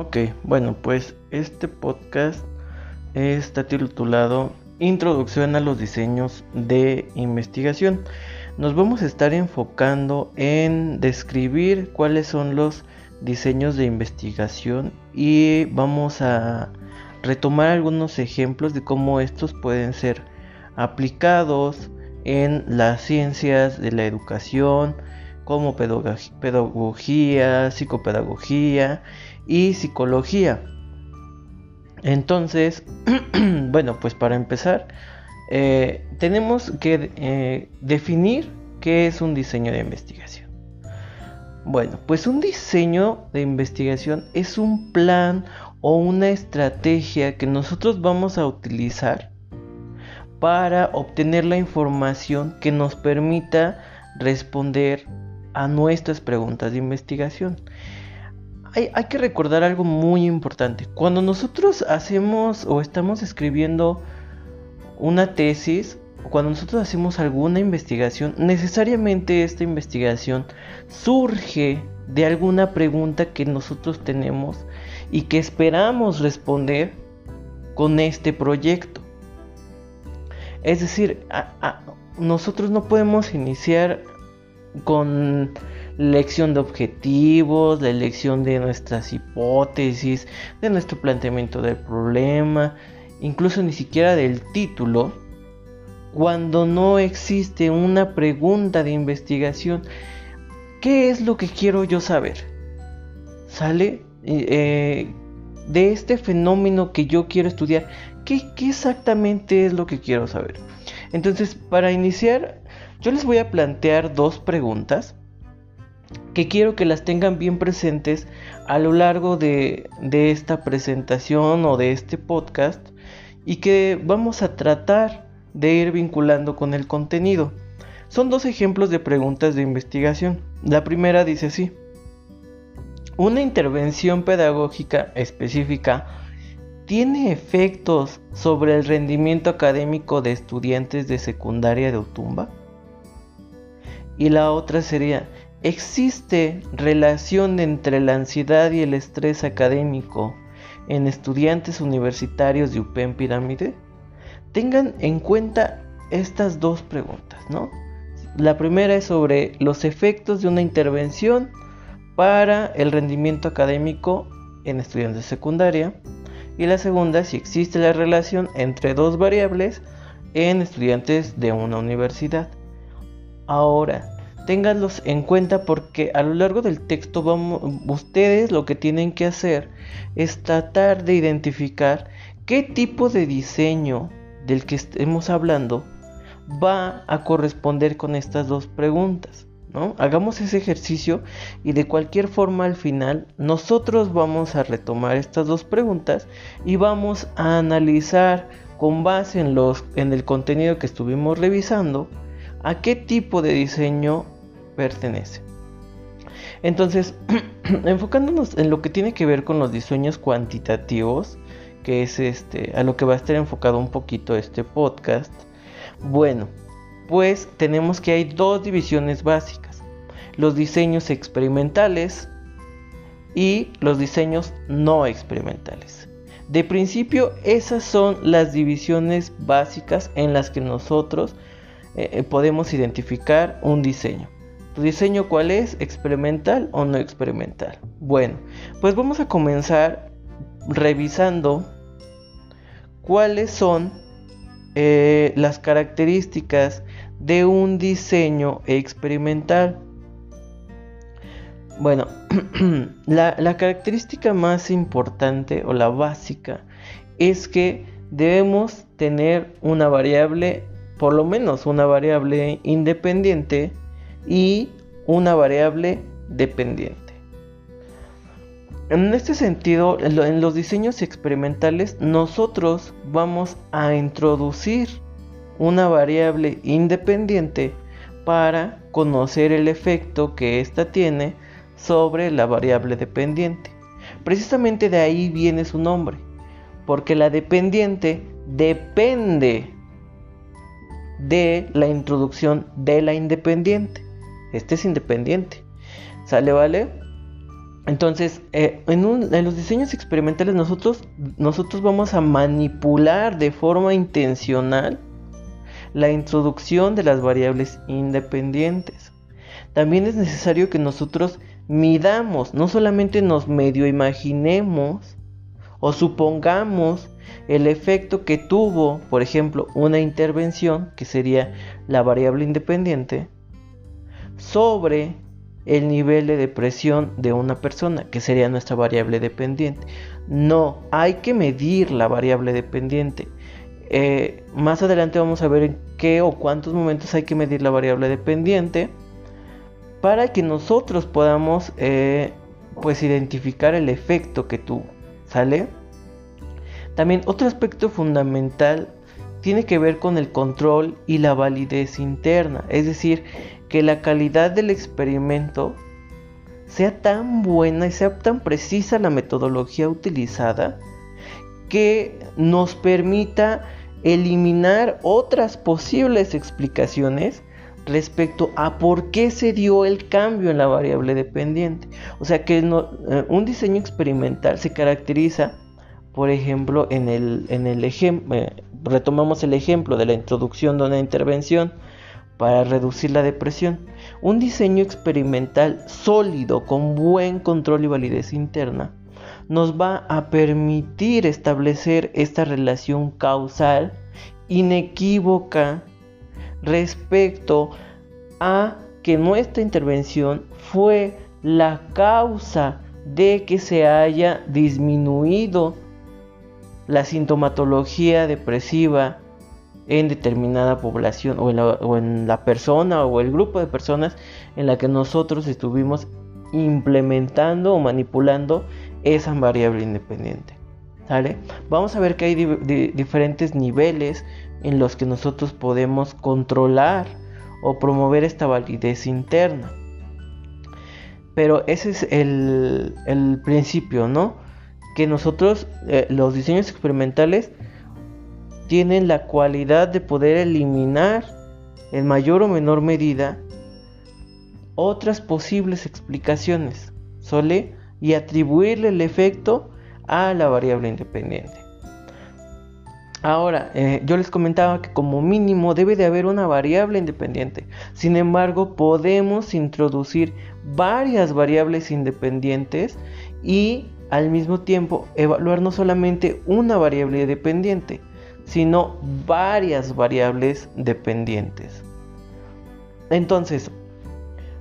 Ok, bueno, pues este podcast está titulado Introducción a los diseños de investigación. Nos vamos a estar enfocando en describir cuáles son los diseños de investigación y vamos a retomar algunos ejemplos de cómo estos pueden ser aplicados en las ciencias de la educación, como pedagogía, psicopedagogía y psicología. Entonces, bueno, pues para empezar, eh, tenemos que eh, definir qué es un diseño de investigación. Bueno, pues un diseño de investigación es un plan o una estrategia que nosotros vamos a utilizar para obtener la información que nos permita responder a nuestras preguntas de investigación hay, que recordar algo muy importante. Cuando nosotros hacemos o estamos escribiendo una tesis, cuando nosotros hacemos alguna investigación, necesariamente esta investigación surge de alguna pregunta que nosotros tenemos y que esperamos responder con este proyecto. Es decir, nosotros no podemos iniciar con lección de objetivos, la elección de nuestras hipótesis, de nuestro planteamiento del problema, incluso ni siquiera del título, cuando no existe una pregunta de investigación. ¿Qué es lo que quiero yo saber? ¿Sale? Eh, de este fenómeno que yo quiero estudiar, ¿qué, ¿qué exactamente es lo que quiero saber? Entonces, para iniciar, yo les voy a plantear dos preguntas que quiero que las tengan bien presentes a lo largo de, esta presentación o de este podcast y que vamos a tratar de ir vinculando con el contenido. Son dos ejemplos de preguntas de investigación. La primera dice así. Una intervención pedagógica específica tiene efectos sobre el rendimiento académico de estudiantes de secundaria de Otumba. Y la otra sería, ¿Existe relación entre la ansiedad y el estrés académico en estudiantes universitarios de UPEN Pirámide? Tengan en cuenta estas dos preguntas, ¿no? La primera es sobre los efectos de una intervención para el rendimiento académico en estudiantes de secundaria y la segunda si existe la relación entre dos variables en estudiantes de una universidad. Ahora, ténganlos en cuenta porque a lo largo del texto vamos, ustedes lo que tienen que hacer es tratar de identificar qué tipo de diseño del que estemos hablando va a corresponder con estas dos preguntas. ¿no? Hagamos ese ejercicio y de cualquier forma al final nosotros vamos a retomar estas dos preguntas y vamos a analizar con base en, los, en el contenido que estuvimos revisando a qué tipo de diseño pertenece. Entonces, enfocándonos en lo que tiene que ver con los diseños cuantitativos, que es este a lo que va a estar enfocado un poquito este podcast. Bueno, pues tenemos que hay dos divisiones básicas. Los diseños experimentales y los diseños no experimentales. De principio, esas son las divisiones básicas en las que nosotros eh, eh, podemos identificar un diseño. ¿Tu diseño cuál es? ¿Experimental o no experimental? Bueno, pues vamos a comenzar revisando cuáles son eh, las características de un diseño experimental. Bueno, la, característica más importante o la básica es que debemos tener una variable, por lo menos una variable independiente y una variable dependiente. En este sentido, en los diseños experimentales nosotros vamos a introducir una variable independiente para conocer el efecto que ésta tiene sobre la variable dependiente. Precisamente de ahí viene su nombre, porque la dependiente depende de la introducción de la independiente. Este es independiente. ¿Sale, vale? entonces, eh, en, en, los diseños experimentales nosotros, nosotros vamos a manipular de forma intencional la introducción de las variables independientes. También es necesario que nosotros midamos, no solamente nos medio imaginemos o supongamos el efecto que tuvo, por ejemplo, una intervención, que sería la variable independiente, sobre el nivel de depresión de una persona, que sería nuestra variable dependiente. No, hay que medir la variable dependiente. Eh, más adelante vamos a ver en qué o cuántos momentos hay que medir la variable dependiente para que nosotros podamos eh, pues identificar el efecto que tuvo. ¿Sale? También otro aspecto fundamental tiene que ver con el control y la validez interna, es decir, que la calidad del experimento sea tan buena y sea tan precisa la metodología utilizada que nos permita eliminar otras posibles explicaciones respecto a por qué se dio el cambio en la variable dependiente. O sea que eh, un diseño experimental se caracteriza, por ejemplo, en el, en el ejemplo, eh, retomamos el ejemplo de la introducción de una intervención para reducir la depresión. Un diseño experimental sólido con buen control y validez interna nos va a permitir establecer esta relación causal inequívoca respecto a que nuestra intervención fue la causa de que se haya disminuido la sintomatología depresiva en determinada población o en, la, persona o el grupo de personas en la que nosotros estuvimos implementando o manipulando esa variable independiente. ¿Sale? Vamos a ver que hay diferentes niveles en los que nosotros podemos controlar o promover esta validez interna. Pero ese es el, el principio, ¿no? Que nosotros, eh, los diseños experimentales, tienen la cualidad de poder eliminar en mayor o menor medida otras posibles explicaciones, ¿sole? Y atribuirle el efecto a la variable independiente. Ahora, eh, yo les comentaba que como mínimo debe de haber una variable independiente. Sin embargo, podemos introducir varias variables independientes y al mismo tiempo evaluar no solamente una variable dependiente, sino varias variables dependientes. Entonces,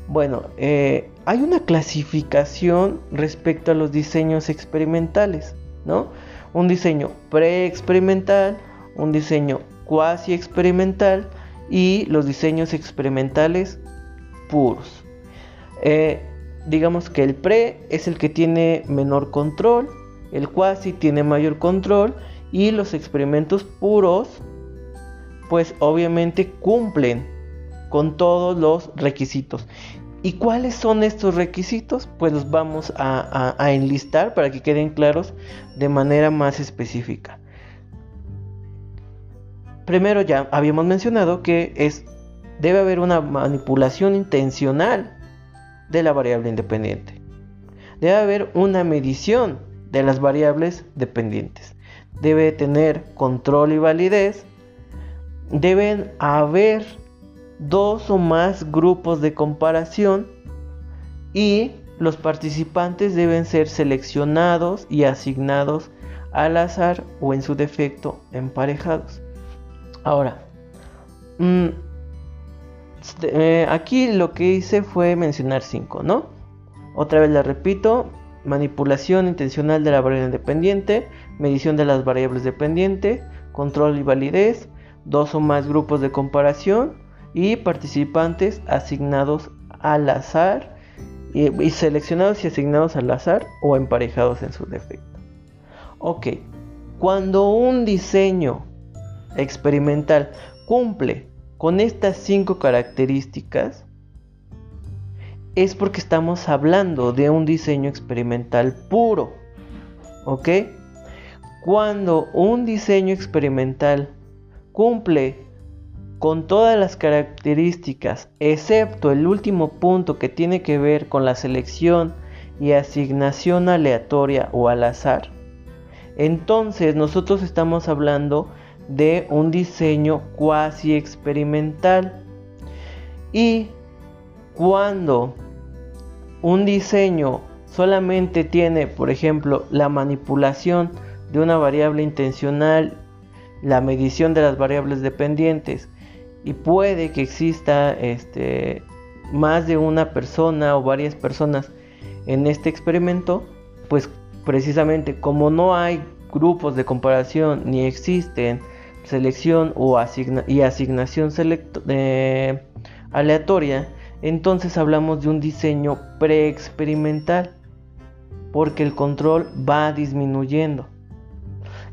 bueno, eh, hay una clasificación respecto a los diseños experimentales, ¿no? Un diseño pre-experimental, un diseño cuasi experimental y los diseños experimentales puros. Eh, digamos que el pre es el que tiene menor control, el cuasi tiene mayor control y los experimentos puros pues obviamente cumplen con todos los requisitos. ¿Y cuáles son estos requisitos? Pues los vamos a, enlistar para que queden claros de manera más específica. Primero ya habíamos mencionado que es debe haber una manipulación intencional de la variable independiente. Debe haber una medición de las variables dependientes debe tener control y validez, deben haber dos o más grupos de comparación y los participantes deben ser seleccionados y asignados al azar o en su defecto emparejados. Ahora, mm, eh, aquí lo que hice fue mencionar cinco, ¿no? Otra vez la repito, manipulación intencional de la variable independiente, medición de las variables dependientes, control y validez, dos o más grupos de comparación y participantes asignados al azar y, seleccionados y asignados al azar o emparejados en su defecto. Ok, cuando un diseño experimental cumple con estas cinco características, es porque estamos hablando de un diseño experimental puro. ¿Ok? Cuando un diseño experimental cumple con todas las características, excepto el último punto que tiene que ver con la selección y asignación aleatoria o al azar, entonces nosotros estamos hablando de un diseño cuasi experimental. Y cuando un diseño solamente tiene, por ejemplo, la manipulación de una variable intencional, la medición de las variables dependientes y puede que exista este, más de una persona o varias personas en este experimento, pues precisamente como no hay grupos de comparación ni existen selección o y asignación aleatoria, entonces hablamos de un diseño preexperimental, porque el control va disminuyendo.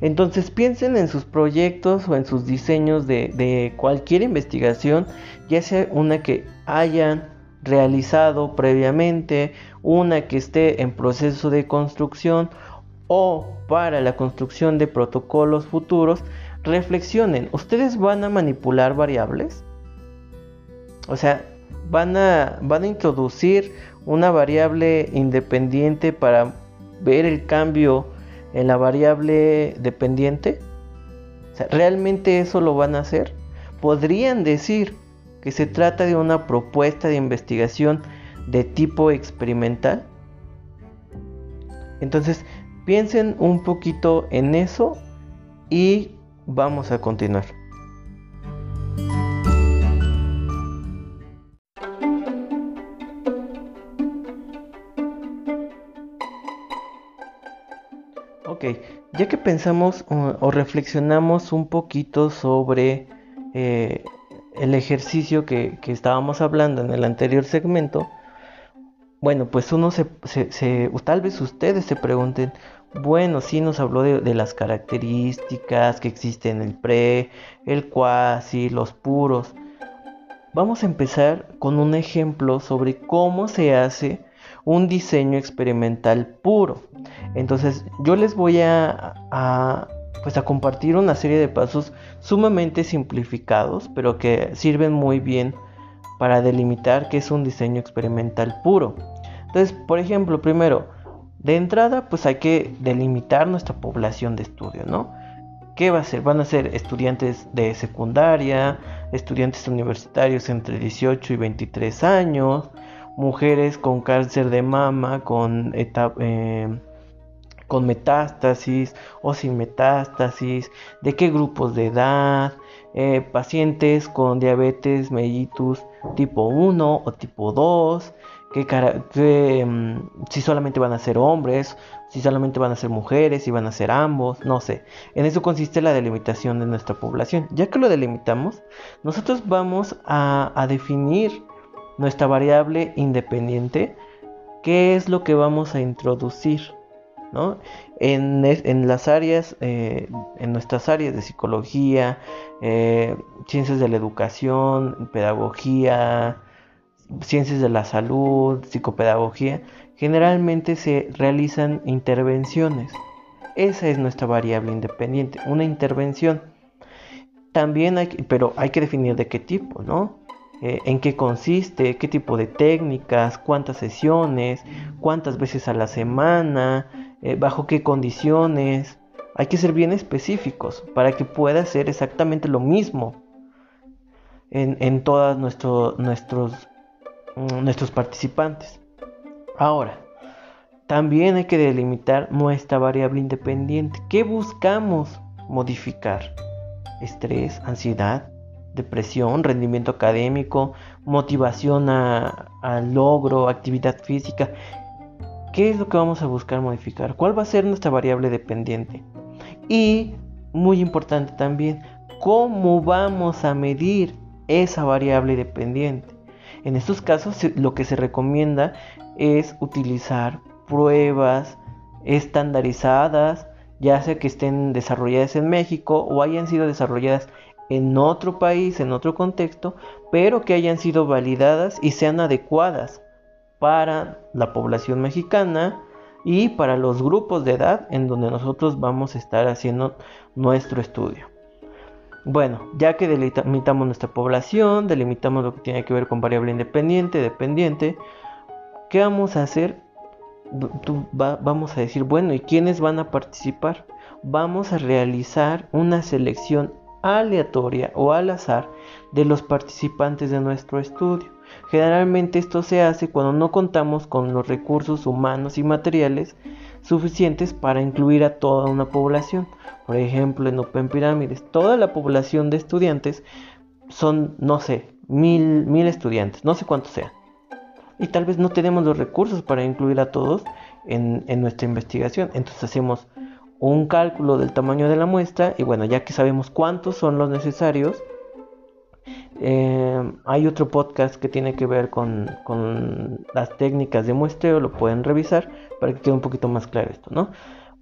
Entonces piensen en sus proyectos o en sus diseños de, cualquier investigación, ya sea una que hayan realizado previamente, una que esté en proceso de construcción o para la construcción de protocolos futuros, reflexionen, ¿ustedes van a manipular variables? O sea, van a, van a introducir una variable independiente para ver el cambio en la variable dependiente. ¿realmente eso lo van a hacer? Podrían decir que se trata de una propuesta de investigación de tipo experimental. Entonces, piensen un poquito en eso y Vamos a continuar. Ya que pensamos o, reflexionamos un poquito sobre eh, el ejercicio que, estábamos hablando en el anterior segmento, bueno, pues uno se, tal vez ustedes se pregunten, bueno, sí nos habló de, las características que existen el pre, el cuasi, los puros. Vamos a empezar con un ejemplo sobre cómo se hace un diseño experimental puro. Entonces yo les voy a, pues a compartir una serie de pasos sumamente simplificados, pero que sirven muy bien para delimitar qué es un diseño experimental puro. Entonces, por ejemplo, primero, de entrada, pues hay que delimitar nuestra población de estudio, ¿no? ¿Qué va a ser? Van a ser estudiantes de secundaria, estudiantes universitarios entre 18 y 23 años, mujeres con cáncer de mama, con, eh, con metástasis o sin metástasis, de qué grupos de edad, eh, pacientes con diabetes mellitus tipo 1 o tipo 2, que, mm, si solamente van a ser hombres, si solamente van a ser mujeres, si van a ser ambos, no sé. En eso consiste la delimitación de nuestra población. Ya que lo delimitamos, nosotros vamos a, definir nuestra variable independiente, qué es lo que vamos a introducir. En, las áreas, eh, en nuestras áreas de psicología, eh, ciencias de la educación, pedagogía, ciencias de la salud, psicopedagogía, generalmente se realizan intervenciones. Esa es nuestra variable independiente, una intervención. También hay, pero hay que definir de qué tipo, ¿no? Eh, en qué consiste, qué tipo de técnicas, cuántas sesiones, cuántas veces a la semana, eh, bajo qué condiciones. Hay que ser bien específicos para que pueda ser exactamente lo mismo en, en todos nuestros Mm, nuestros participantes. Ahora, también hay que delimitar nuestra variable independiente. ¿Qué buscamos modificar? Estrés, ansiedad, depresión, rendimiento académico, motivación al logro, actividad física. ¿Qué es lo que vamos a buscar modificar? ¿Cuál va a ser nuestra variable dependiente? Y, muy importante también, ¿cómo vamos a medir esa variable dependiente? En estos casos lo que se recomienda es utilizar pruebas estandarizadas, ya sea que estén desarrolladas en México o hayan sido desarrolladas en otro país, en otro contexto, pero que hayan sido validadas y sean adecuadas para la población mexicana y para los grupos de edad en donde nosotros vamos a estar haciendo nuestro estudio. Bueno, ya que delimitamos nuestra población, delimitamos lo que tiene que ver con variable independiente, dependiente, ¿qué vamos a hacer? vamos a decir, bueno, ¿y quiénes van a participar? Vamos a realizar una selección aleatoria o al azar de los participantes de nuestro estudio. Generalmente esto se hace cuando no contamos con los recursos humanos y materiales suficientes para incluir a toda una población. Por ejemplo, en Open Pirámides, toda la población de estudiantes son, no sé, mil, mil estudiantes, no sé cuántos sean. Y tal vez no tenemos los recursos para incluir a todos en, en nuestra investigación. Entonces hacemos un cálculo del tamaño de la muestra y bueno, ya que sabemos cuántos son los necesarios, eh, hay otro podcast que tiene que ver con, las técnicas de muestreo, lo pueden revisar para que quede un poquito más claro esto, ¿no?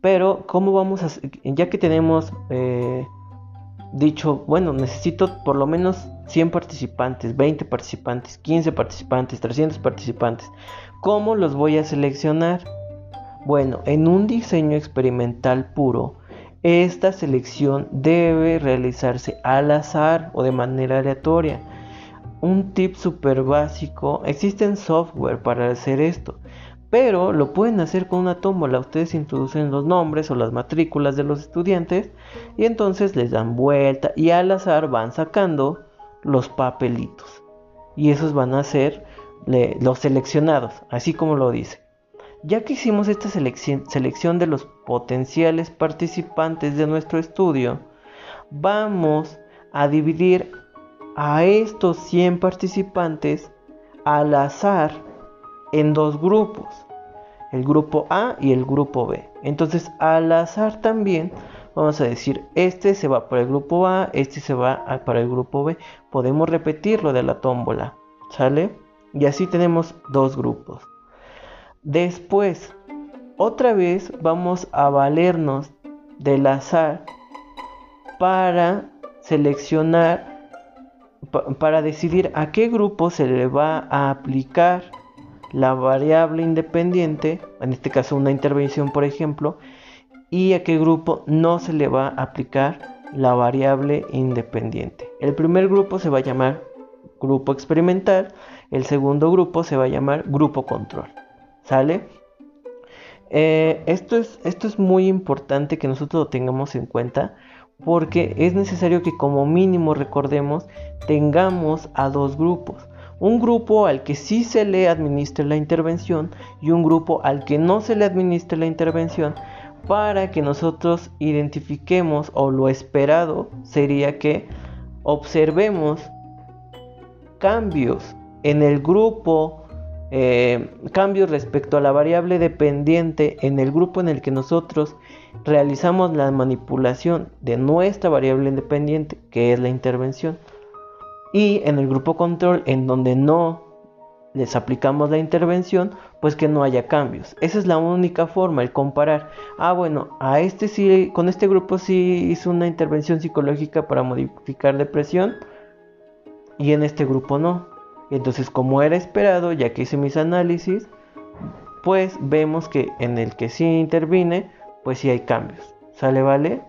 Pero, ¿cómo vamos a Ya que tenemos eh, dicho, bueno, necesito por lo menos 100 participantes, 20 participantes, 15 participantes, 300 participantes, ¿cómo los voy a seleccionar? Bueno, en un diseño experimental puro, esta selección debe realizarse al azar o de manera aleatoria. Un tip súper básico, existen software para hacer esto, pero lo pueden hacer con una tómbola. Ustedes introducen los nombres o las matrículas de los estudiantes y entonces les dan vuelta y al azar van sacando los papelitos. Y esos van a ser los seleccionados, así como lo dice. Ya que hicimos esta selección, de los potenciales participantes de nuestro estudio, vamos a dividir a estos 100 participantes al azar en dos grupos, el grupo A y el grupo B. Entonces al azar también vamos a decir, este se va para el grupo A, este se va para el grupo B. Podemos repetirlo de la tómbola, ¿sale? Y así tenemos dos grupos. Después, otra vez vamos a valernos del azar para seleccionar, para decidir a qué grupo se le va a aplicar la variable independiente, en este caso una intervención por ejemplo, y a qué grupo no se le va a aplicar la variable independiente. El primer grupo se va a llamar grupo experimental, el segundo grupo se va a llamar grupo control. ¿Sale? Eh, esto, es, esto es muy importante que nosotros lo tengamos en cuenta porque es necesario que como mínimo recordemos tengamos a dos grupos. Un grupo al que sí se le administre la intervención y un grupo al que no se le administre la intervención para que nosotros identifiquemos o lo esperado sería que observemos cambios en el grupo eh, cambios respecto a la variable dependiente en el grupo en el que nosotros realizamos la manipulación de nuestra variable independiente, que es la intervención, y en el grupo control en donde no les aplicamos la intervención, pues que no haya cambios. Esa es la única forma, el comparar. Ah, bueno, a este sí, con este grupo sí hizo una intervención psicológica para modificar depresión y en este grupo no. Entonces, como era esperado, ya que hice mis análisis, pues vemos que en el que sí intervine, pues sí hay cambios. ¿Sale, vale?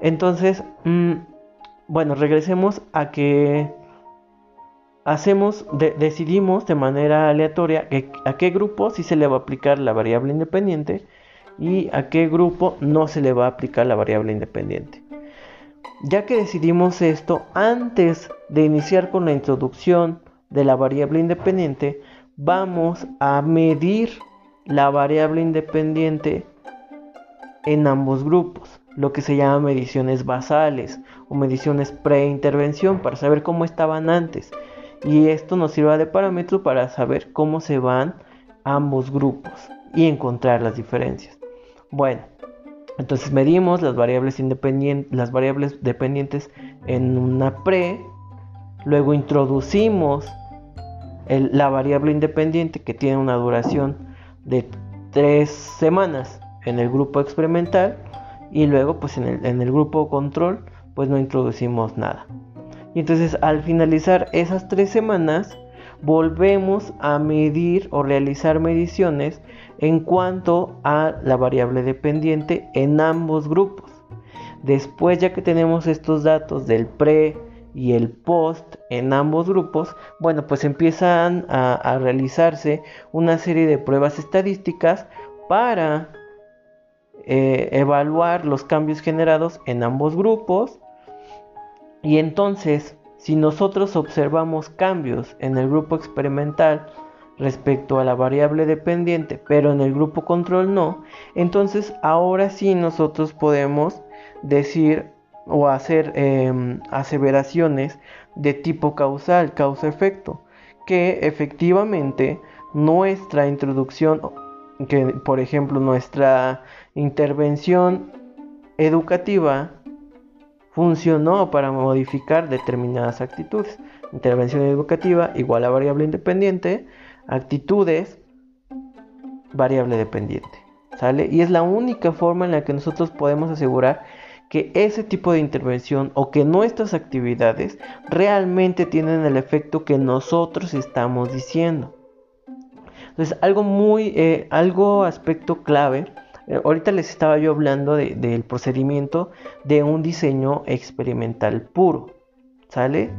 Entonces, mm, bueno, regresemos a que hacemos, decidimos de manera aleatoria a qué grupo sí se le va a aplicar la variable independiente y a qué grupo no se le va a aplicar la variable independiente. Ya que decidimos esto, antes de iniciar con la introducción de la variable independiente, vamos a medir la variable independiente en ambos grupos, lo que se llama mediciones basales o mediciones pre-intervención para saber cómo estaban antes. Y esto nos sirve de parámetro para saber cómo se van ambos grupos y encontrar las diferencias. Bueno, entonces medimos las variables las variables dependientes en una pre Luego introducimos la variable independiente que tiene una duración de tres semanas en el grupo experimental y luego pues en el, en el grupo control pues no introducimos nada. Y entonces al finalizar esas tres semanas volvemos a medir o realizar mediciones en cuanto a la variable dependiente en ambos grupos. Después ya que tenemos estos datos del pre y el post en ambos grupos, bueno, pues empiezan a, realizarse una serie de pruebas estadísticas para eh, evaluar los cambios generados en ambos grupos. Y entonces, si nosotros observamos cambios en el grupo experimental respecto a la variable dependiente, pero en el grupo control no, entonces ahora sí nosotros podemos decir o hacer em, aseveraciones de tipo causal, causa-efecto, que efectivamente nuestra introducción, que por ejemplo nuestra intervención educativa funcionó para modificar determinadas actitudes. Intervención educativa igual a variable independiente, actitudes variable dependiente. ¿Sale? Y es la única forma en la que nosotros podemos asegurar que ese tipo de intervención o que nuestras actividades realmente tienen el efecto que nosotros estamos diciendo. Entonces, algo muy, eh, algo aspecto clave. Eh, ahorita les estaba yo hablando del procedimiento de un diseño experimental puro. ¿Sale?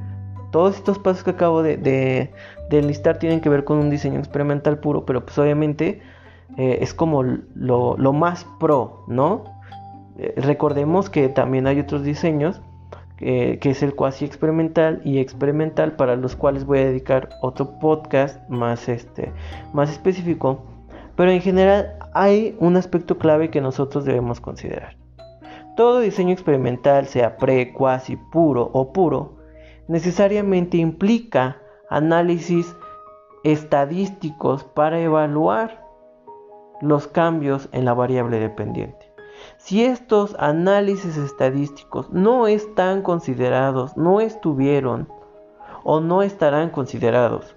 Todos estos pasos que acabo de, listar tienen que ver con un diseño experimental puro, pero pues obviamente eh, es como lo más pro, ¿no? Eh, recordemos que también hay otros diseños que es el cuasi experimental y experimental para los cuales voy a dedicar otro podcast más este más específico. Pero en general hay un aspecto clave que nosotros debemos considerar. Todo diseño experimental sea pre cuasi puro o puro necesariamente implica análisis estadísticos para evaluar los cambios en la variable dependiente si estos análisis estadísticos no están considerados, no estuvieron o no estarán considerados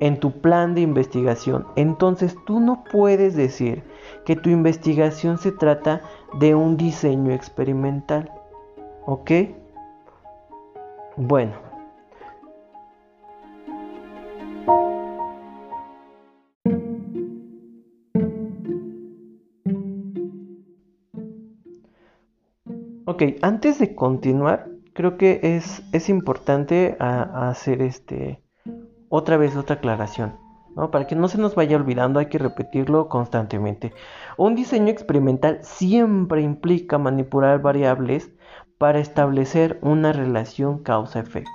en tu plan de investigación, entonces tú no puedes decir que tu investigación se trata de un diseño experimental. ¿Ok? Bueno, Ok, antes de continuar, creo que es, es importante hacer este otra vez otra aclaración. ¿no? Para que no se nos vaya olvidando, hay que repetirlo constantemente. Un diseño experimental siempre implica manipular variables para establecer una relación causa-efecto.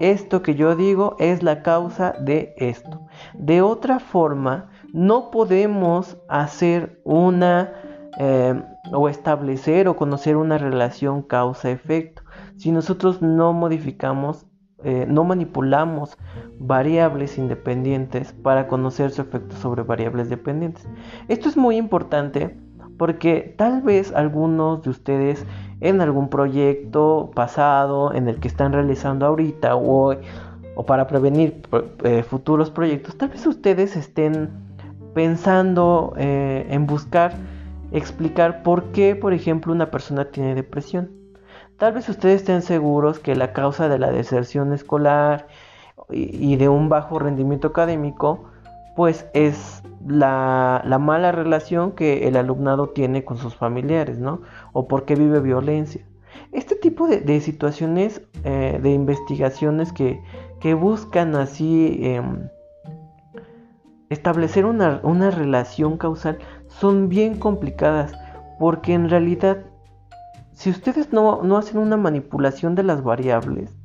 Esto que yo digo es la causa de esto. De otra forma, no podemos hacer una eh, o establecer o conocer una relación causa-efecto. Si nosotros no modificamos, eh, no manipulamos variables independientes para conocer su efecto sobre variables dependientes. Esto es muy importante porque tal vez algunos de ustedes en algún proyecto pasado en el que están realizando ahorita o, o para prevenir eh, futuros proyectos, tal vez ustedes estén pensando en buscar explicar por qué, por ejemplo, una persona tiene depresión. Tal vez ustedes estén seguros que la causa de la deserción escolar y, de un bajo rendimiento académico, pues es la, mala relación que el alumnado tiene con sus familiares, ¿no? O porque vive violencia. Este tipo de, situaciones, eh, de investigaciones que, buscan así em, establecer una relación causal, son bien complicadas porque en realidad si ustedes no, hacen una manipulación de las variables,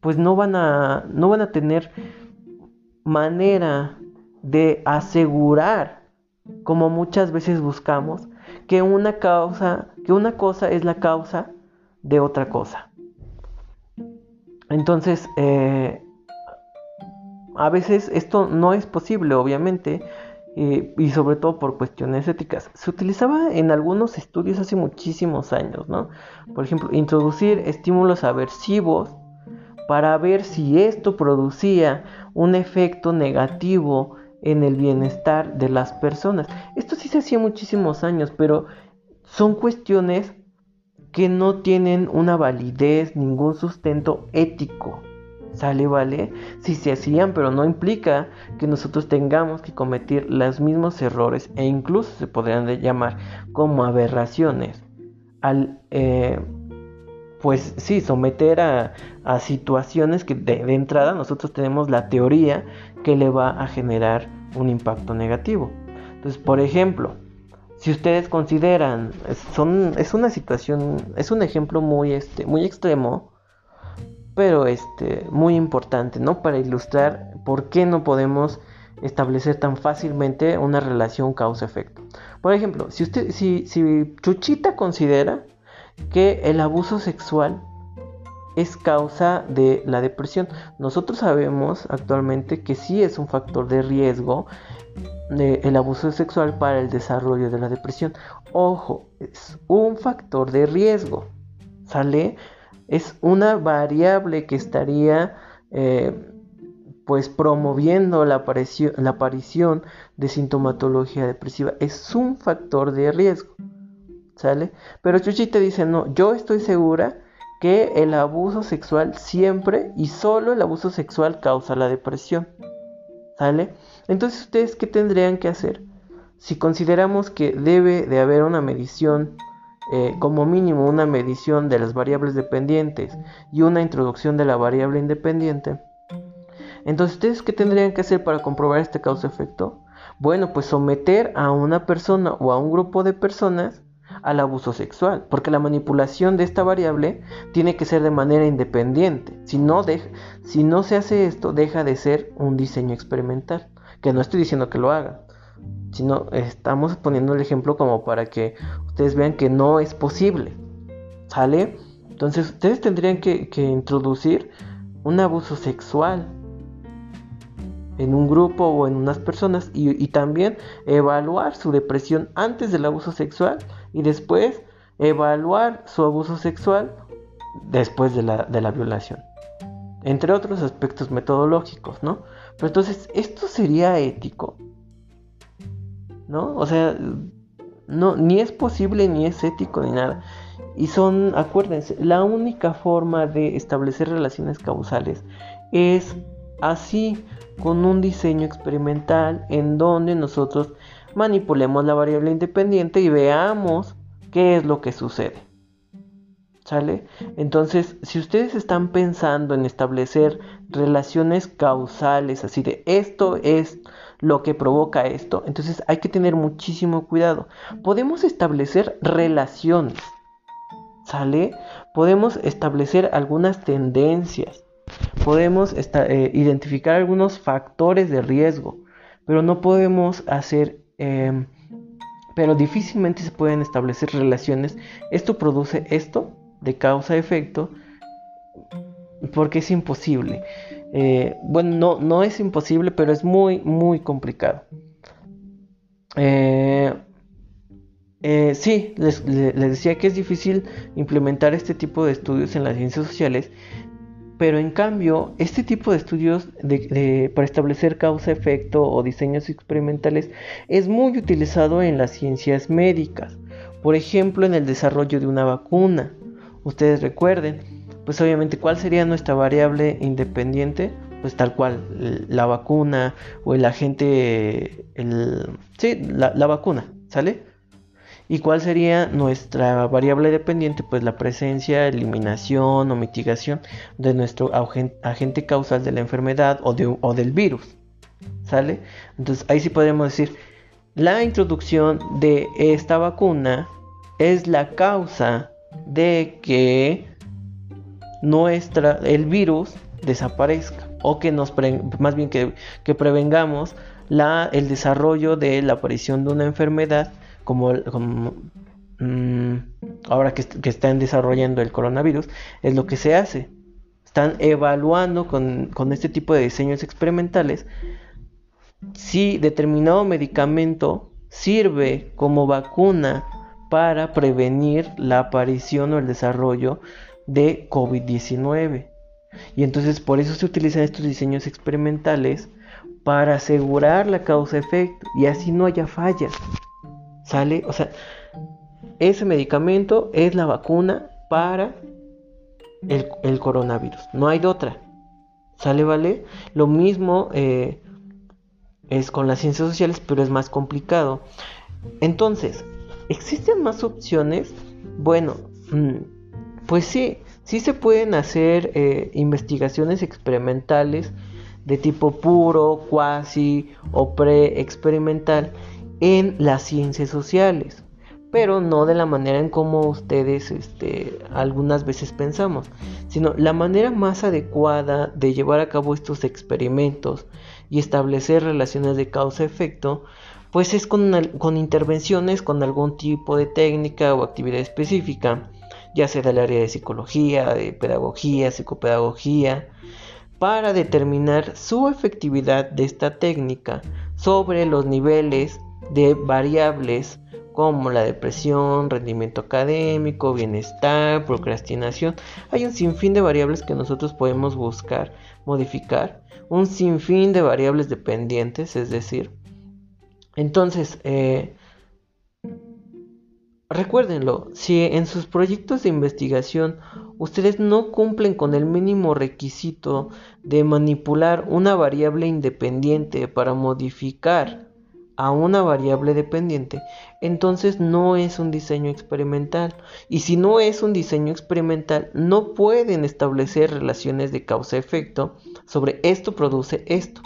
pues no van a, no van a tener manera de asegurar, como muchas veces buscamos, que una causa, que una cosa es la causa de otra cosa. Entonces, eh, a veces esto no es posible, obviamente, eh, y sobre todo por cuestiones éticas. Se utilizaba en algunos estudios hace muchísimos años, ¿no? Por ejemplo, introducir estímulos aversivos para ver si esto producía un efecto negativo en el bienestar de las personas. Esto sí se hacía muchísimos años, pero son cuestiones que no tienen una validez, ningún sustento ético. ¿Sale, vale? Sí se hacían, pero no implica que nosotros tengamos que cometer los mismos errores e incluso se podrían llamar como aberraciones al eh, pues sí, someter a, situaciones que de, entrada nosotros tenemos la teoría que le va a generar un impacto negativo. Entonces, por ejemplo, si ustedes consideran, son, es una situación, es un ejemplo muy, este, muy extremo, pero este, muy importante, ¿no? Para ilustrar por qué no podemos establecer tan fácilmente una relación causa-efecto. Por ejemplo, si usted, si, si Chuchita considera que el abuso sexual es causa de la depresión. Nosotros sabemos actualmente que sí es un factor de riesgo de el abuso sexual para el desarrollo de la depresión. Ojo, es un factor de riesgo. ¿Sale? Es una variable que estaría eh, pues promoviendo la aparición, la aparición de sintomatología depresiva. Es un factor de riesgo. ¿Sale? Pero Chuchita dice, no, yo estoy segura que el abuso sexual siempre y solo el abuso sexual causa la depresión. ¿Sale? Entonces, ¿ustedes qué tendrían que hacer? Si consideramos que debe de haber una medición, eh, como mínimo una medición de las variables dependientes y una introducción de la variable independiente, entonces, ¿ustedes qué tendrían que hacer para comprobar este causa-efecto? Bueno, pues someter a una persona o a un grupo de personas al abuso sexual, porque la manipulación de esta variable tiene que ser de manera independiente. Si no, si no se hace esto, deja de ser un diseño experimental, que no estoy diciendo que lo hagan, sino estamos poniendo el ejemplo como para que ustedes vean que no es posible. ¿Sale? Entonces ustedes tendrían que, introducir un abuso sexual en un grupo o en unas personas y, también evaluar su depresión antes del abuso sexual y después evaluar su abuso sexual después de la, de la violación. Entre otros aspectos metodológicos, ¿no? Pero entonces, ¿esto sería ético? ¿No? O sea, no, ni es posible, ni es ético, ni nada. Y son, acuérdense, la única forma de establecer relaciones causales es así, con un diseño experimental en donde nosotros manipulemos la variable independiente y veamos qué es lo que sucede. ¿Sale? Entonces, si ustedes están pensando en establecer relaciones causales, así de esto es lo que provoca esto, entonces hay que tener muchísimo cuidado. Podemos establecer relaciones, ¿sale? Podemos establecer algunas tendencias, podemos eh, identificar algunos factores de riesgo, pero no podemos hacer Em, pero difícilmente se pueden establecer relaciones. Esto produce esto de causa-efecto porque es imposible. Eh, bueno, no, no es imposible, pero es muy, muy complicado. Eh, eh, sí, les, decía que es difícil implementar este tipo de estudios en las ciencias sociales pero en cambio, este tipo de estudios para establecer causa-efecto o diseños experimentales es muy utilizado en las ciencias médicas. Por ejemplo, en el desarrollo de una vacuna. Ustedes recuerden, pues obviamente, ¿cuál sería nuestra variable independiente? Pues tal cual, la vacuna o el agente, sí, la, vacuna, ¿sale? ¿Y cuál sería nuestra variable dependiente? Pues la presencia, eliminación o mitigación de nuestro agente causal de la enfermedad o, del virus. ¿Sale? Entonces ahí sí podemos decir, la introducción de esta vacuna es la causa de que nuestra, el virus desaparezca o que nos más bien que, que prevengamos la, el desarrollo de la aparición de una enfermedad como, mm, ahora que, que, están desarrollando el coronavirus, es lo que se hace. Están evaluando con, con este tipo de diseños experimentales si determinado medicamento sirve como vacuna para prevenir la aparición o el desarrollo de COVID-19. Y entonces por eso se utilizan estos diseños experimentales para asegurar la causa-efecto y así no haya fallas. ¿Sale? O sea, ese medicamento es la vacuna para el, coronavirus. No hay de otra. ¿Sale? ¿Vale? Lo mismo eh, es con las ciencias sociales, pero es más complicado. Entonces, ¿existen más opciones? Bueno, mm, pues sí, sí se pueden hacer eh, investigaciones experimentales de tipo puro, cuasi o pre-experimental en las ciencias sociales, pero no de la manera en como ustedes este, algunas veces pensamos, sino la manera más adecuada de llevar a cabo estos experimentos y establecer relaciones de causa-efecto, pues es con, con intervenciones con algún tipo de técnica o actividad específica ya sea del área de psicología, de pedagogía, psicopedagogía, para determinar su efectividad de esta técnica sobre los niveles de variables como la depresión, rendimiento académico, bienestar, procrastinación. Hay un sinfín de variables que nosotros podemos buscar, modificar, un sinfín de variables dependientes, es decir, entonces, eh, Recuérdenlo, si en sus proyectos de investigación ustedes no cumplen con el mínimo requisito de manipular una variable independiente para modificar a una variable dependiente, entonces no es un diseño experimental. Y si no es un diseño experimental, no pueden establecer relaciones de causa-efecto sobre esto produce esto.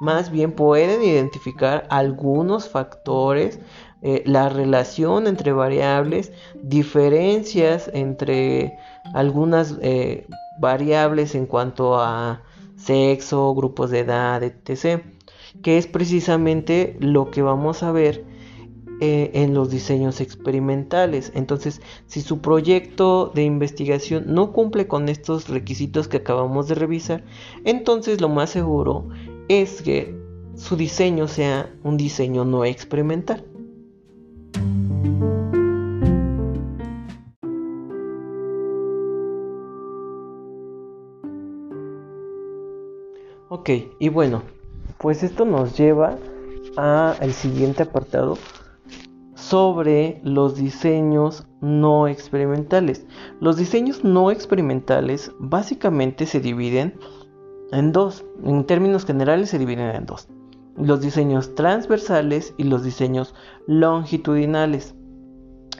Más bien pueden identificar algunos factores eh, la relación entre variables, diferencias entre algunas eh, variables en cuanto a sexo, grupos de edad, etc. Que es precisamente lo que vamos a ver eh, en los diseños experimentales. Entonces, si su proyecto de investigación no cumple con estos requisitos que acabamos de revisar, entonces lo más seguro es que su diseño sea un diseño no experimental. Ok, y bueno, pues esto nos lleva al siguiente apartado sobre los diseños no experimentales. Los diseños no experimentales básicamente se dividen en dos. En términos generales se dividen en dos. Los diseños transversales y los diseños longitudinales.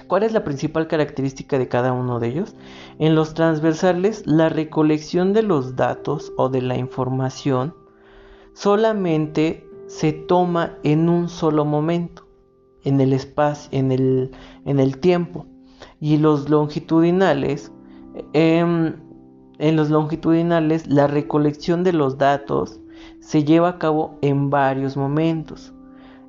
¿Cuál es la principal característica de cada uno de ellos? En los transversales, la recolección de los datos o de la información solamente se toma en un solo momento, en el espacio, en el, en el tiempo. Y los longitudinales, em, en los longitudinales, la recolección de los datos se lleva a cabo en varios momentos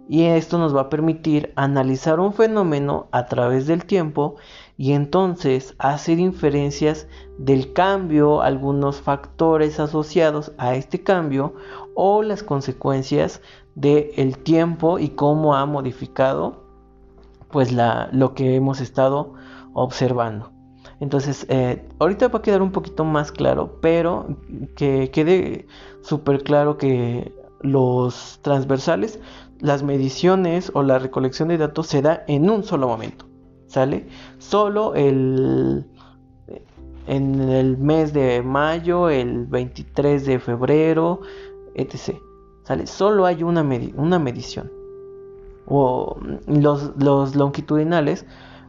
y esto nos va a permitir analizar un fenómeno a través del tiempo y entonces hacer inferencias del cambio, algunos factores asociados a este cambio o las consecuencias del tiempo y cómo ha modificado pues la, lo que hemos estado observando. Entonces, eh, ahorita va a quedar un poquito más claro, pero que quede súper claro que los transversales las mediciones o la recolección de datos se da en un solo momento. ¿Sale? Solo el en el mes de mayo, el 23 de febrero, etc. ¿Sale? Solo hay una, una medición. O los, los, longitudinales,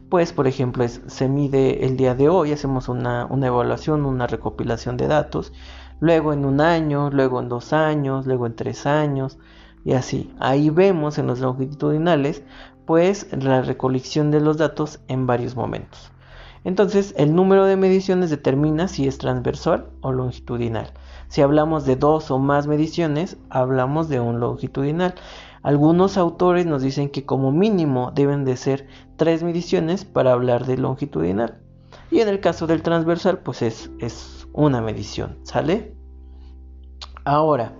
pues por ejemplo, es, se mide el día de hoy, hacemos una, una evaluación, una recopilación de datos, luego en un año, luego en dos años, luego en tres años, y así. Ahí vemos en los longitudinales pues la recolección de los datos en varios momentos. Entonces el número de mediciones determina si es transversal o longitudinal. Si hablamos de dos o más mediciones, hablamos de un longitudinal. Algunos autores nos dicen que como mínimo deben de ser tres mediciones para hablar de longitudinal. Y en el caso del transversal, pues es, es una medición, ¿sale? Ahora,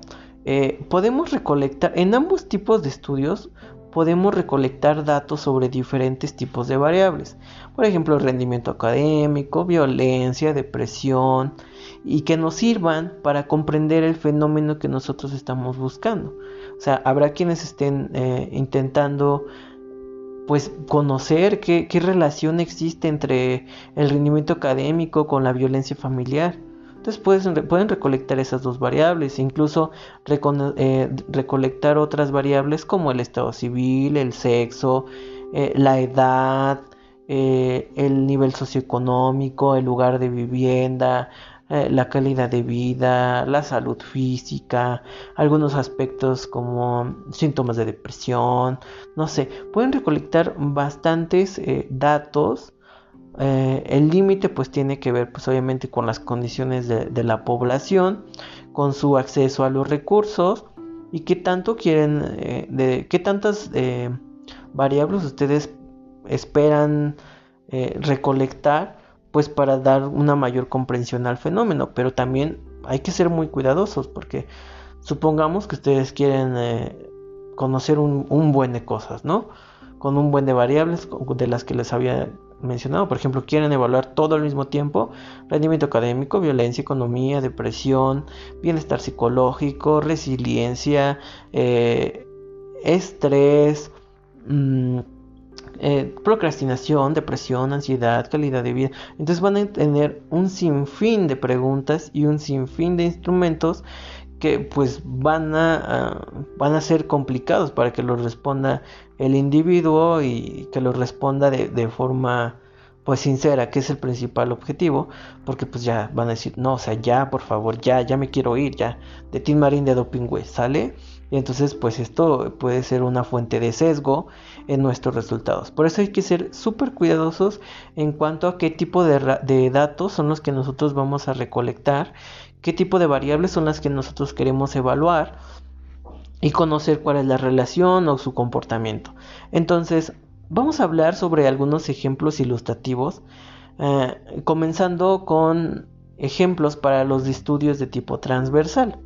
eh, podemos recolectar, en ambos tipos de estudios, podemos recolectar datos sobre diferentes tipos de variables. Por ejemplo, rendimiento académico, violencia, depresión, y que nos sirvan para comprender el fenómeno que nosotros estamos buscando. O sea, habrá quienes estén eh, intentando pues conocer qué, qué relación existe entre el rendimiento académico con la violencia familiar entonces pueden, recolectar esas dos variables, incluso eh, recolectar otras variables como el estado civil, el sexo, eh, la edad, eh, el nivel socioeconómico, el lugar de vivienda, la calidad de vida, la salud física, algunos aspectos como síntomas de depresión, no sé, pueden recolectar bastantes eh, el límite pues tiene que ver pues obviamente con las condiciones de, la población, con su acceso a los recursos y qué tanto quieren, de qué tantas variables ustedes esperan eh, recolectar pues para dar una mayor comprensión al fenómeno. Pero también hay que ser muy cuidadosos porque supongamos que ustedes quieren eh, conocer un, buen de cosas no con un buen de variables de las que les había mencionado por ejemplo quieren evaluar todo al mismo tiempo rendimiento académico violencia economía depresión bienestar psicológico resiliencia eh, estrés mmm, eh, procrastinación, depresión, ansiedad, calidad de vida. Entonces van a tener un sinfín de preguntas y un sinfín de instrumentos que pues van a, van a ser complicados para que los responda el individuo y que los responda de, forma pues sincera, que es el principal objetivo, porque pues ya van a decir, no, o sea, ya, por favor, ya, ya me quiero ir, ya, de Team Marín de Doping ¿sale? Y entonces pues esto puede ser una fuente de sesgo en nuestros resultados. Por eso hay que ser súper cuidadosos en cuanto a qué tipo de, datos son los que nosotros vamos a recolectar, qué tipo de variables son las que nosotros queremos evaluar y conocer cuál es la relación o su comportamiento. Entonces vamos a hablar sobre algunos ejemplos ilustrativos, eh, comenzando con ejemplos para los estudios de tipo transversal.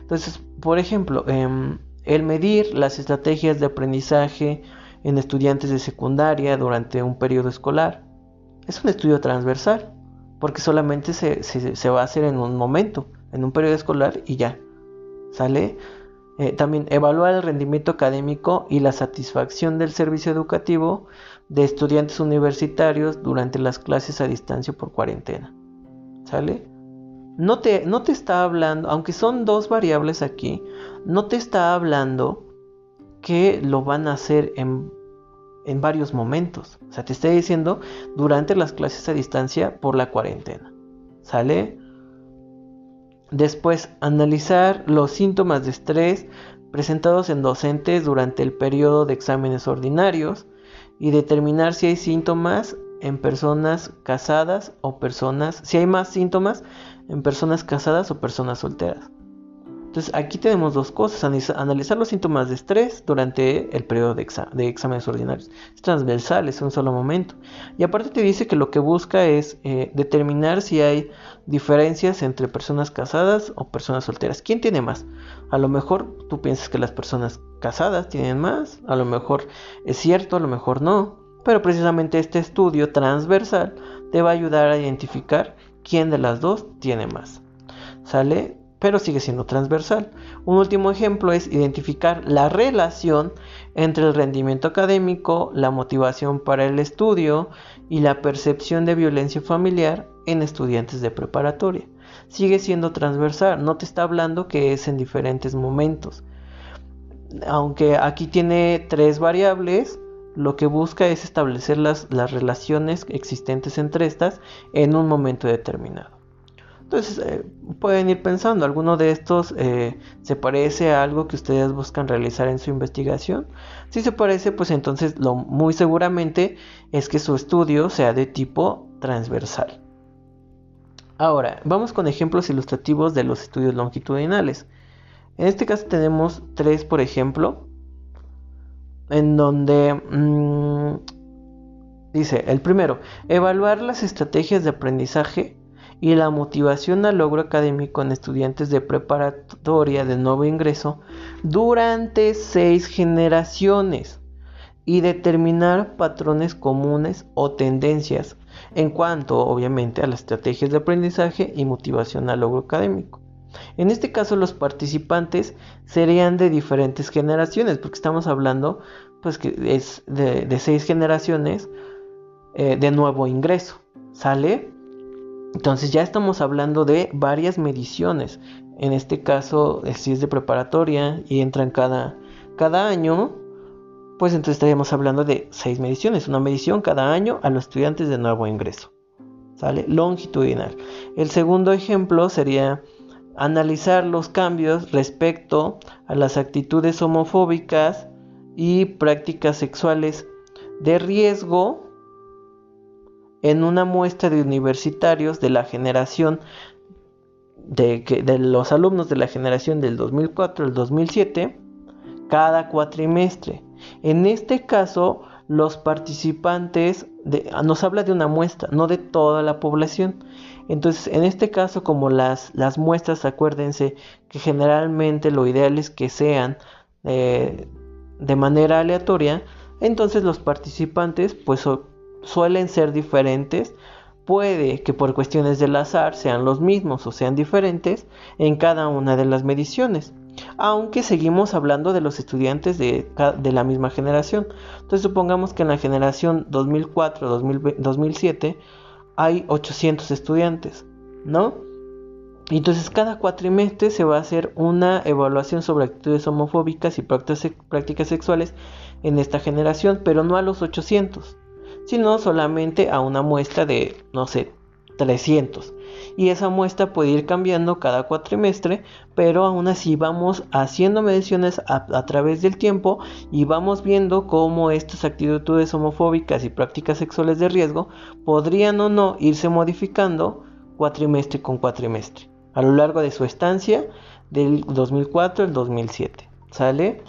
Entonces, por ejemplo, em, el medir las estrategias de aprendizaje en estudiantes de secundaria durante un periodo escolar es un estudio transversal, porque solamente se, va a hacer en un momento, en un periodo escolar y ya. ¿Sale? Eh, también evaluar el rendimiento académico y la satisfacción del servicio educativo de estudiantes universitarios durante las clases a distancia por cuarentena. ¿Sale? no te, no te está hablando, aunque son dos variables aquí, no te está hablando que lo van a hacer en, en varios momentos. O sea, te está diciendo durante las clases a distancia por la cuarentena. ¿Sale? Después, analizar los síntomas de estrés presentados en docentes durante el periodo de exámenes ordinarios y determinar si hay síntomas en personas casadas o personas, si hay más síntomas en personas casadas o personas solteras. Entonces aquí tenemos dos cosas, analizar los síntomas de estrés durante el periodo de, exámenes ordinarios. Es transversal, es un solo momento. Y aparte te dice que lo que busca es eh, determinar si hay diferencias entre personas casadas o personas solteras. ¿Quién tiene más? A lo mejor tú piensas que las personas casadas tienen más, a lo mejor es cierto, a lo mejor no. Pero precisamente este estudio transversal te va a ayudar a identificar quién de las dos tiene más. ¿Sale? Pero sigue siendo transversal. Un último ejemplo es identificar la relación entre el rendimiento académico, la motivación para el estudio y la percepción de violencia familiar en estudiantes de preparatoria. Sigue siendo transversal, no te está hablando que es en diferentes momentos. Aunque aquí tiene tres variables, lo que busca es establecer las, relaciones existentes entre estas en un momento determinado. Entonces eh, pueden ir pensando, ¿alguno de estos eh, se parece a algo que ustedes buscan realizar en su investigación? Si se parece, pues entonces lo muy seguramente es que su estudio sea de tipo transversal. Ahora, vamos con ejemplos ilustrativos de los estudios longitudinales. En este caso tenemos tres, por ejemplo, en donde mm, dice, el primero, evaluar las estrategias de aprendizaje y la motivación al logro académico en estudiantes de preparatoria de nuevo ingreso durante seis generaciones y determinar patrones comunes o tendencias en cuanto obviamente a las estrategias de aprendizaje y motivación al logro académico. En este caso los participantes serían de diferentes generaciones, porque estamos hablando pues que es de, seis generaciones eh, de nuevo ingreso, ¿sale? Entonces ya estamos hablando de varias mediciones. En este caso, eh, si es de preparatoria y entran cada, cada año, pues entonces estaríamos hablando de seis mediciones, una medición cada año a los estudiantes de nuevo ingreso. ¿Sale? Longitudinal. El segundo ejemplo sería analizar los cambios respecto a las actitudes homofóbicas y prácticas sexuales de riesgo en una muestra de universitarios de la generación de, los alumnos de la generación del 2004 al 2007 cada cuatrimestre. En este caso, los participantes nos habla de una muestra, no de toda la población. Entonces, en este caso, como las, las muestras, acuérdense que generalmente lo ideal es que sean eh, de manera aleatoria, entonces los participantes pues suelen ser diferentes. Puede que por cuestiones del azar sean los mismos o sean diferentes en cada una de las mediciones aunque seguimos hablando de los estudiantes de, la misma generación. Entonces supongamos que en la generación 2004-2007 hay 800 estudiantes, ¿no? Entonces cada cuatrimestre se va a hacer una evaluación sobre actitudes homofóbicas y prácticas sexuales en esta generación, pero no a los 800, sino solamente a una muestra de, no sé, 300 y esa muestra puede ir cambiando cada cuatrimestre, pero aún así vamos haciendo mediciones a, través del tiempo y vamos viendo cómo estas actitudes homofóbicas y prácticas sexuales de riesgo podrían o no irse modificando cuatrimestre con cuatrimestre a lo largo de su estancia del 2004 al 2007. ¿Sale?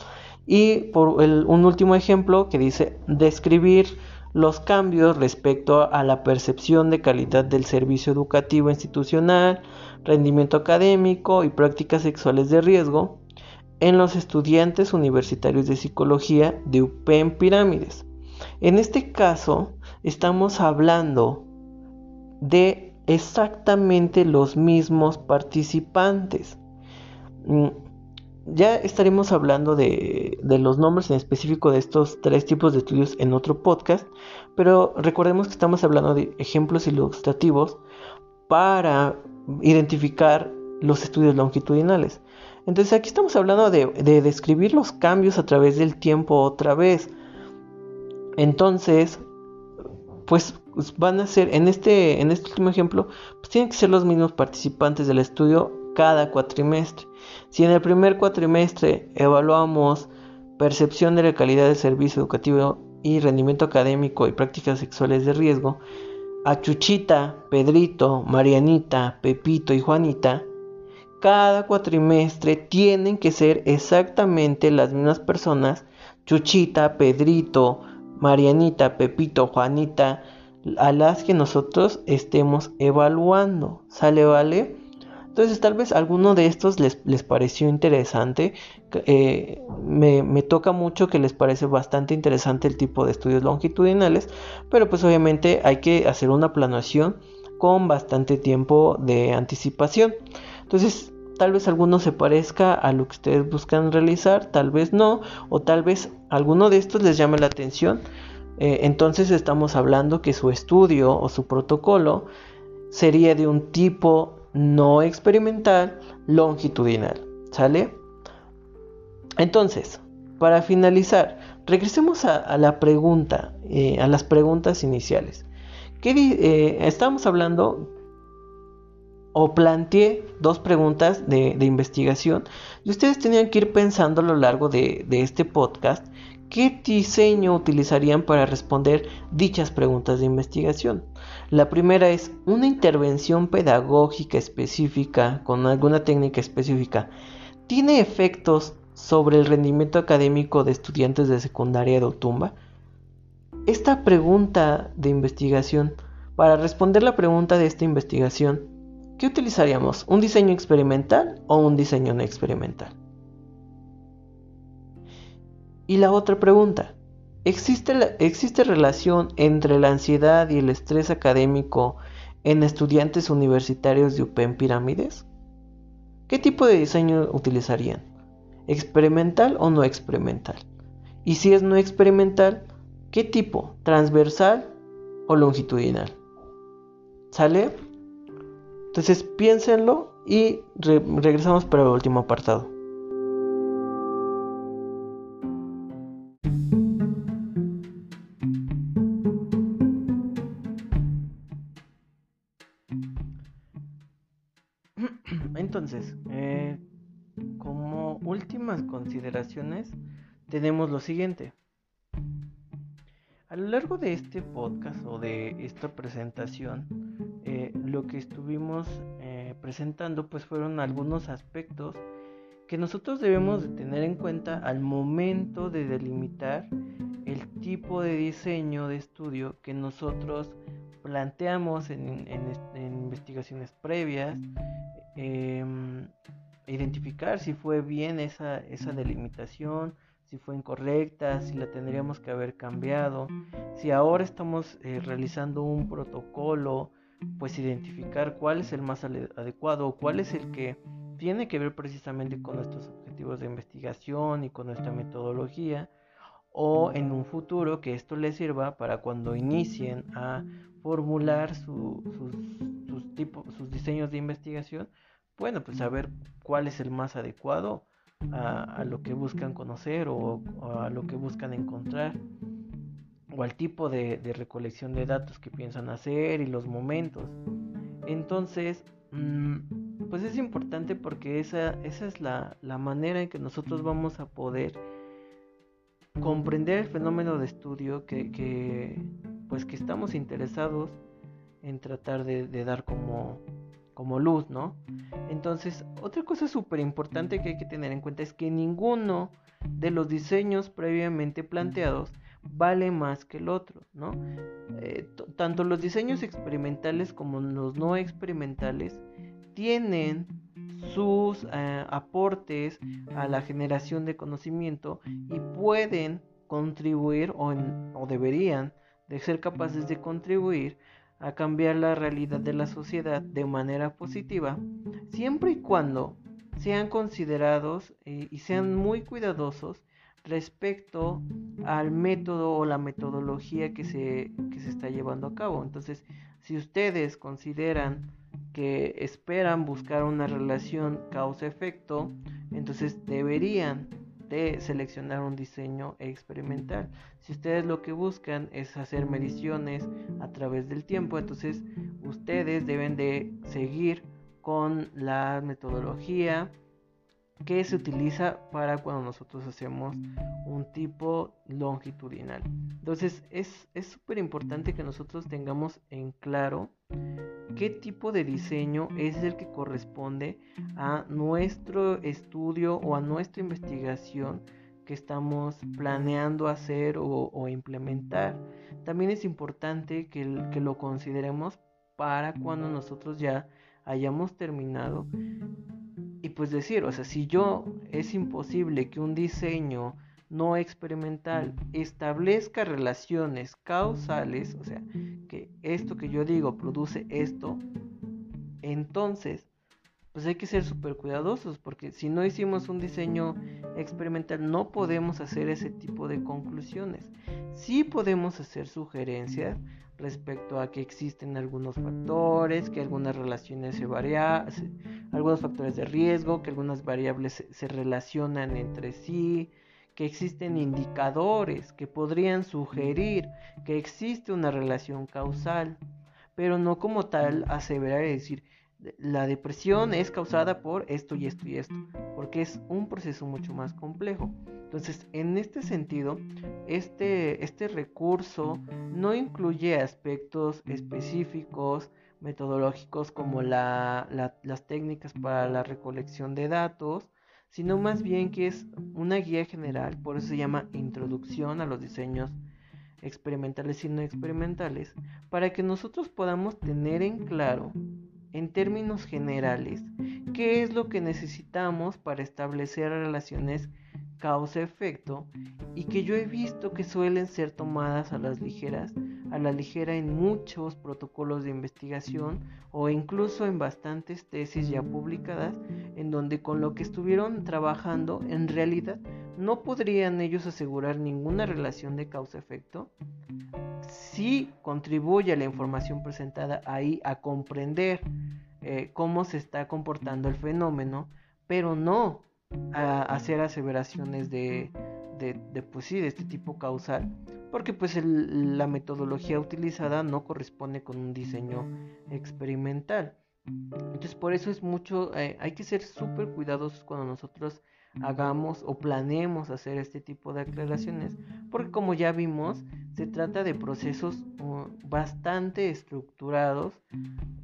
Y por un último ejemplo que dice describir los cambios respecto a la percepción de calidad del servicio educativo institucional, rendimiento académico y prácticas sexuales de riesgo en los estudiantes universitarios de psicología de UPEM Pirámides. En este caso, estamos hablando de exactamente los mismos participantes. Ya estaremos hablando de, los nombres en específico de estos tres tipos de estudios en otro podcast, pero recordemos que estamos hablando de ejemplos ilustrativos para identificar los estudios longitudinales. Entonces aquí estamos hablando de, describir los cambios a través del tiempo otra vez. Entonces, pues van a ser, en este, en este último ejemplo, pues tienen que ser los mismos participantes del estudio cada cuatrimestre. Si en el primer cuatrimestre evaluamos percepción de la calidad del servicio educativo y rendimiento académico y prácticas sexuales de riesgo, a Chuchita, Pedrito, Marianita, Pepito y Juanita, cada cuatrimestre tienen que ser exactamente las mismas personas, Chuchita, Pedrito, Marianita, Pepito, Juanita, a las que nosotros estemos evaluando. ¿Sale, vale? Entonces tal vez alguno de estos les, pareció interesante. Eh, me, toca mucho que les parece bastante interesante el tipo de estudios longitudinales, pero pues obviamente hay que hacer una planeación con bastante tiempo de anticipación. Entonces tal vez alguno se parezca a lo que ustedes buscan realizar, tal vez no, o tal vez alguno de estos les llame la atención. Eh, entonces estamos hablando que su estudio o su protocolo sería de un tipo no experimental longitudinal. ¿Sale? Entonces, para finalizar, regresemos a, la pregunta, eh, a las preguntas iniciales. ¿Qué eh, estamos hablando o planteé dos preguntas de, investigación y ustedes tenían que ir pensando a lo largo de este podcast qué diseño utilizarían para responder dichas preguntas de investigación. La primera es una intervención pedagógica específica con alguna técnica específica. ¿Tiene efectos sobre el rendimiento académico de estudiantes de secundaria de Otumba? Esta pregunta de investigación, para responder la pregunta de esta investigación, ¿qué utilizaríamos? ¿Un diseño experimental o un diseño no experimental? Y la otra pregunta, ¿Existe, ¿Existe relación entre la ansiedad y el estrés académico en estudiantes universitarios de UPEN Pirámides? ¿Qué tipo de diseño utilizarían? ¿Experimental o no experimental? Y si es no experimental, ¿qué tipo? ¿Transversal o longitudinal? ¿Sale? Entonces piénsenlo y regresamos para el último apartado. Consideraciones, tenemos lo siguiente. A lo largo de este podcast o de esta presentación, eh, lo que estuvimos eh, presentando pues fueron algunos aspectos que nosotros debemos de tener en cuenta al momento de delimitar el tipo de diseño de estudio que nosotros planteamos en, investigaciones previas, em, identificar si fue bien esa, esa delimitación, si fue incorrecta, si la tendríamos que haber cambiado, si ahora estamos eh, realizando un protocolo, pues identificar cuál es el más adecuado cuál es el que tiene que ver precisamente con nuestros objetivos de investigación y con nuestra metodología o en un futuro que esto les sirva para cuando inicien a formular sus, sus, tipos, sus diseños de investigación, bueno, pues saber cuál es el más adecuado a, lo que buscan conocer o, a lo que buscan encontrar o al tipo de, recolección de datos que piensan hacer y los momentos. Entonces, mm, pues es importante porque esa, esa es la, manera en que nosotros vamos a poder comprender el fenómeno de estudio que, pues que estamos interesados en tratar de dar como, como luz, ¿no? Entonces, otra cosa súper importante que hay que tener en cuenta es que ninguno de los diseños previamente planteados vale más que el otro, ¿no? Eh, tanto los diseños experimentales como los no experimentales tienen sus eh, aportes a la generación de conocimiento y pueden contribuir o, o deberían de ser capaces de contribuir a cambiar la realidad de la sociedad de manera positiva, siempre y cuando sean considerados eh, y sean muy cuidadosos respecto al método o la metodología que se, que se está llevando a cabo. Entonces, si ustedes consideran que esperan buscar una relación causa-efecto, entonces deberían de seleccionar un diseño experimental. Si ustedes lo que buscan es hacer mediciones a través del tiempo, entonces ustedes deben de seguir con la metodología que se utiliza para cuando nosotros hacemos un tipo longitudinal. Entonces es súper importante que nosotros tengamos en claro qué tipo de diseño es el que corresponde a nuestro estudio o a nuestra investigación que estamos planeando hacer o, implementar. También es importante que, que lo consideremos para cuando nosotros ya hayamos terminado y pues decir, o sea, si yo es imposible que un diseño no experimental establezca relaciones causales, o sea, que esto que yo digo produce esto, entonces, pues hay que ser súper cuidadosos, porque si no hicimos un diseño experimental no podemos hacer ese tipo de conclusiones. Sí podemos hacer sugerencias respecto a que existen algunos factores, que algunas relaciones se varían, algunos factores de riesgo, que algunas variables se relacionan entre sí, existen indicadores que podrían sugerir que existe una relación causal, pero no como tal aseverar y decir la depresión es causada por esto y esto y esto, porque es un proceso mucho más complejo. Entonces, en este sentido, este, este recurso no incluye aspectos específicos, metodológicos como las técnicas para la recolección de datos, sino más bien que es una guía general, por eso se llama Introducción a los diseños experimentales y no experimentales, para que nosotros podamos tener en claro, en términos generales, qué es lo que necesitamos para establecer relaciones causa-efecto y que yo he visto que suelen ser tomadas a las ligeras, a la ligera en muchos protocolos de investigación o incluso en bastantes tesis ya publicadas en donde con lo que estuvieron trabajando en realidad no podrían ellos asegurar ninguna relación de causa-efecto. Sí contribuye a la información presentada ahí a comprender eh, cómo se está comportando el fenómeno, pero no a hacer aseveraciones de, de, pues sí, de este tipo causal, porque pues la metodología utilizada no corresponde con un diseño experimental. Entonces por eso es mucho, eh, hay que ser súper cuidadosos cuando nosotros hagamos o planeemos hacer este tipo de aclaraciones, porque como ya vimos, se trata de procesos uh, bastante estructurados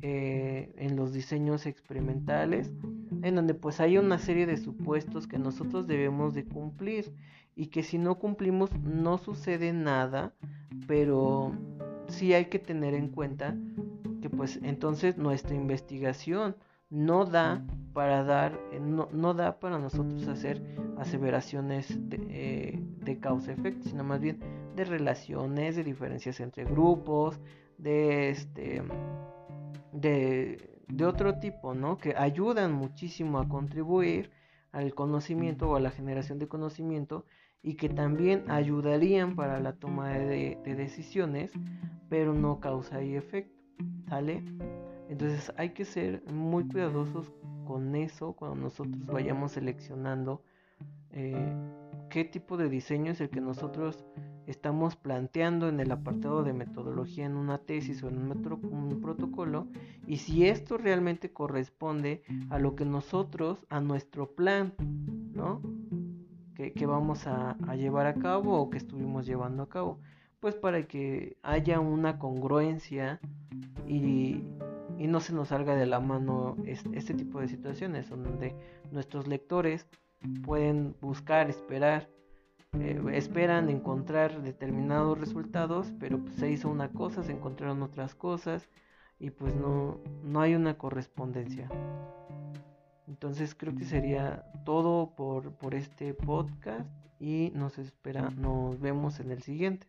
eh, en los diseños experimentales, en donde pues hay una serie de supuestos que nosotros debemos de cumplir y que si no cumplimos no sucede nada, pero sí hay que tener en cuenta que pues entonces nuestra investigación no da para dar, eh, no, no da para nosotros hacer aseveraciones de, eh, de causa-efecto, sino más bien de relaciones, de diferencias entre grupos, de este de, de otro tipo, ¿no? Que ayudan muchísimo a contribuir al conocimiento o a la generación de conocimiento y que también ayudarían para la toma de, de decisiones, pero no causa y efecto, ¿sale? Entonces hay que ser muy cuidadosos con eso cuando nosotros vayamos seleccionando eh, qué tipo de diseño es el que nosotros estamos planteando en el apartado de metodología en una tesis o en un, protocolo y si esto realmente corresponde a lo que nosotros, a nuestro plan, ¿no? Que, vamos a, a llevar a cabo o que estuvimos llevando a cabo pues para que haya una congruencia y, y no se nos salga de la mano este, tipo de situaciones donde nuestros lectores pueden buscar, esperar, eh, esperan encontrar determinados resultados, pero pues, se hizo una cosa, se encontraron otras cosas y pues no, no hay una correspondencia. Entonces creo que sería todo por, por este podcast y nos espera, nos vemos en el siguiente.